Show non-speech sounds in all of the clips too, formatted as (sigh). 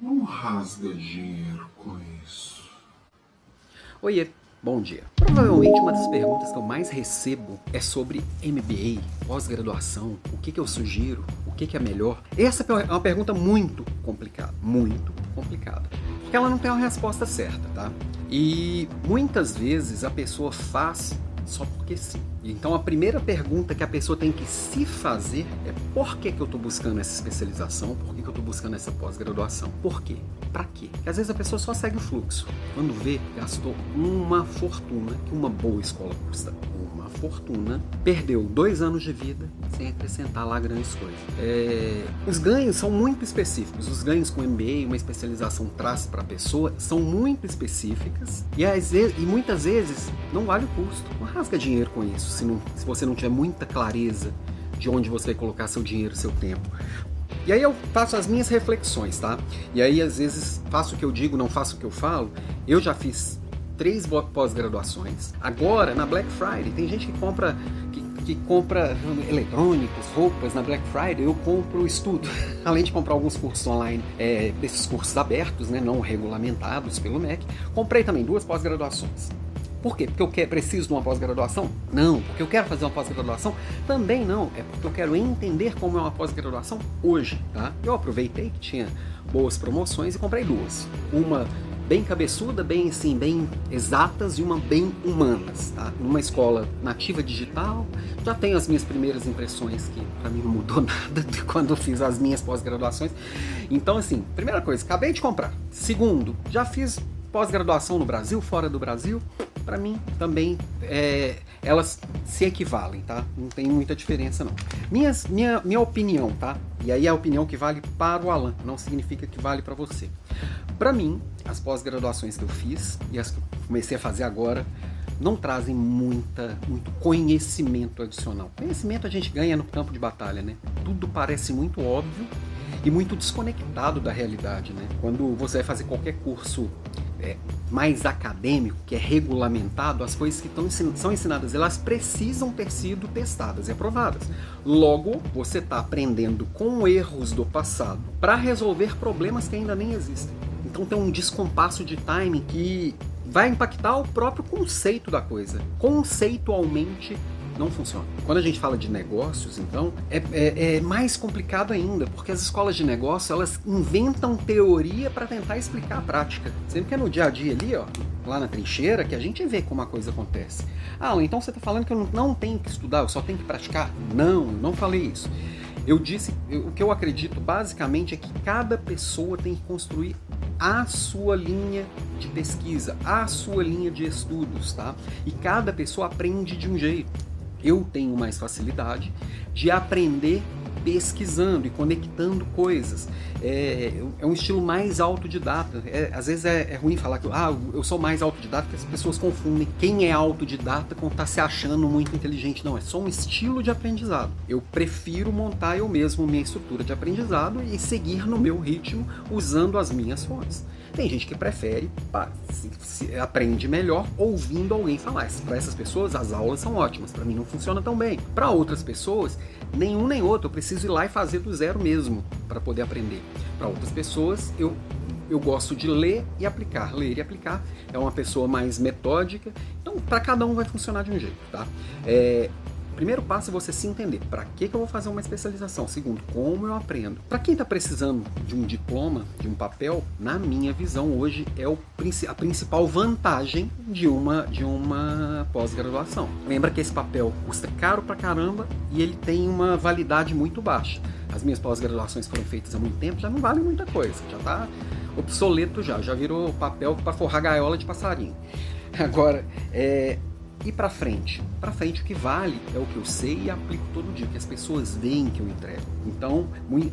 não rasga dinheiro com isso. Oiê, bom dia. Provavelmente uma das perguntas que eu mais recebo é sobre MBA, pós-graduação, o que, que eu sugiro, o que, que é melhor. Essa é uma pergunta muito complicada, muito complicada. Porque ela não tem uma resposta certa, tá? E muitas vezes a pessoa faz só porque sim. Então a primeira pergunta que a pessoa tem que se fazer é por que, que eu estou buscando essa especialização, por que, que eu estou buscando essa pós-graduação, por quê, para quê? Porque às vezes a pessoa só segue o fluxo. Quando vê, gastou uma fortuna que uma boa escola custa uma fortuna, perdeu dois anos de vida sem acrescentar lá grandes coisas. É... Os ganhos são muito específicos. Os ganhos com MBA, uma especialização traz para a pessoa, são muito específicas e, às vezes, e muitas vezes não vale o custo. Não rasga dinheiro com isso se, não, se você não tiver muita clareza de onde você vai colocar seu dinheiro, seu tempo. E aí eu faço as minhas reflexões, tá? E aí às vezes faço o que eu digo, não faço o que eu falo. Eu já fiz três pós-graduações. Agora, na Black Friday, tem gente que compra que, que, compra eletrônicos, roupas na Black Friday, eu compro estudo. (laughs) Além de comprar alguns cursos online, é, desses cursos abertos, né, não regulamentados pelo MEC, comprei também duas pós-graduações. Por quê? Porque eu quero, preciso de uma pós-graduação? Não. Porque eu quero fazer uma pós-graduação? Também não. É porque eu quero entender como é uma pós-graduação hoje, tá? Eu aproveitei que tinha boas promoções e comprei duas. Uma bem cabeçuda, bem assim, bem exatas e uma bem humanas, tá? Numa escola nativa digital, já tenho as minhas primeiras impressões que para mim não mudou (laughs) nada de quando eu fiz as minhas pós-graduações. Então assim, primeira coisa, acabei de comprar. Segundo, já fiz pós-graduação no Brasil, fora do Brasil, para mim também é, elas se equivalem, tá? Não tem muita diferença não. Minhas, minha, minha opinião, tá? E aí é a opinião que vale para o Alan, não significa que vale para você. Para mim, as pós-graduações que eu fiz e as que eu comecei a fazer agora não trazem muita, muito conhecimento adicional. Conhecimento a gente ganha no campo de batalha, né? Tudo parece muito óbvio e muito desconectado da realidade, né? Quando você vai fazer qualquer curso é, mais acadêmico, que é regulamentado, as coisas que são ensinadas, elas precisam ter sido testadas e aprovadas. Logo, você está aprendendo com erros do passado para resolver problemas que ainda nem existem. Então tem um descompasso de timing que vai impactar o próprio conceito da coisa. Conceitualmente não funciona. Quando a gente fala de negócios, então, é, é, é mais complicado ainda, porque as escolas de negócio elas inventam teoria para tentar explicar a prática. Sempre que é no dia a dia ali, ó, lá na trincheira, que a gente vê como a coisa acontece. Ah, então você está falando que eu não tenho que estudar, eu só tenho que praticar? Não, não falei isso. Eu disse, eu, o que eu acredito basicamente é que cada pessoa tem que construir a sua linha de pesquisa, a sua linha de estudos, tá? E cada pessoa aprende de um jeito eu tenho mais facilidade de aprender pesquisando e conectando coisas. É, é um estilo mais autodidata. É, às vezes é, é, ruim falar que ah, eu sou mais autodidata, porque as pessoas confundem quem é autodidata com estar tá se achando muito inteligente. Não, é só um estilo de aprendizado. Eu prefiro montar eu mesmo minha estrutura de aprendizado e seguir no meu ritmo usando as minhas fontes. Tem gente que prefere, pá, se, se, aprende melhor ouvindo alguém falar. Para essas pessoas, as aulas são ótimas. Para mim, não funciona tão bem. Para outras pessoas, nenhum nem outro. Eu preciso ir lá e fazer do zero mesmo para poder aprender. Para outras pessoas, eu eu gosto de ler e aplicar. Ler e aplicar é uma pessoa mais metódica. Então, para cada um vai funcionar de um jeito, tá? É, Primeiro passo é você se entender. Para que, que eu vou fazer uma especialização? Segundo, como eu aprendo? Para quem está precisando de um diploma, de um papel, na minha visão hoje é o, a principal vantagem de uma, de uma pós-graduação. Lembra que esse papel custa caro pra caramba e ele tem uma validade muito baixa. As minhas pós-graduações foram feitas há muito tempo, já não vale muita coisa, já está obsoleto já, já virou papel para forrar gaiola de passarinho. Agora, é, e para frente? Para frente o que vale é o que eu sei e aplico todo dia, que as pessoas veem que eu entrego. Então,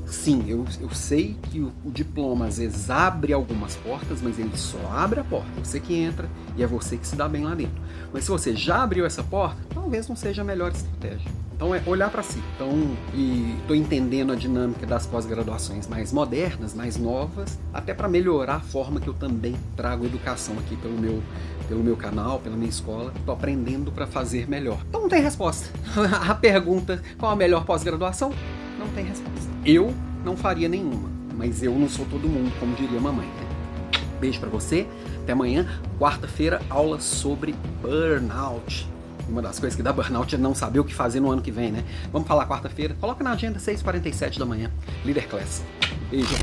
sim, eu, eu sei que o, o, diploma às vezes abre algumas portas, mas ele só abre a porta. Você que entra e é você que se dá bem lá dentro. Mas se você já abriu essa porta, talvez não seja a melhor estratégia. Então é olhar para si. Então, e estou entendendo a dinâmica das pós-graduações mais modernas, mais novas, até para melhorar a forma que eu também trago educação aqui pelo meu pelo meu canal, pela minha escola. Estou aprendendo para fazer melhor. Então não tem resposta. (laughs) a pergunta qual a melhor pós-graduação? Não tem resposta. Eu não faria nenhuma mas eu não sou todo mundo, como diria a mamãe, né? Beijo para você. Até amanhã, quarta-feira, aula sobre burnout. Uma das coisas que dá burnout é não saber o que fazer no ano que vem, né? Vamos falar quarta-feira. Coloca na agenda 6h47 da manhã. Leader Class. Beijo.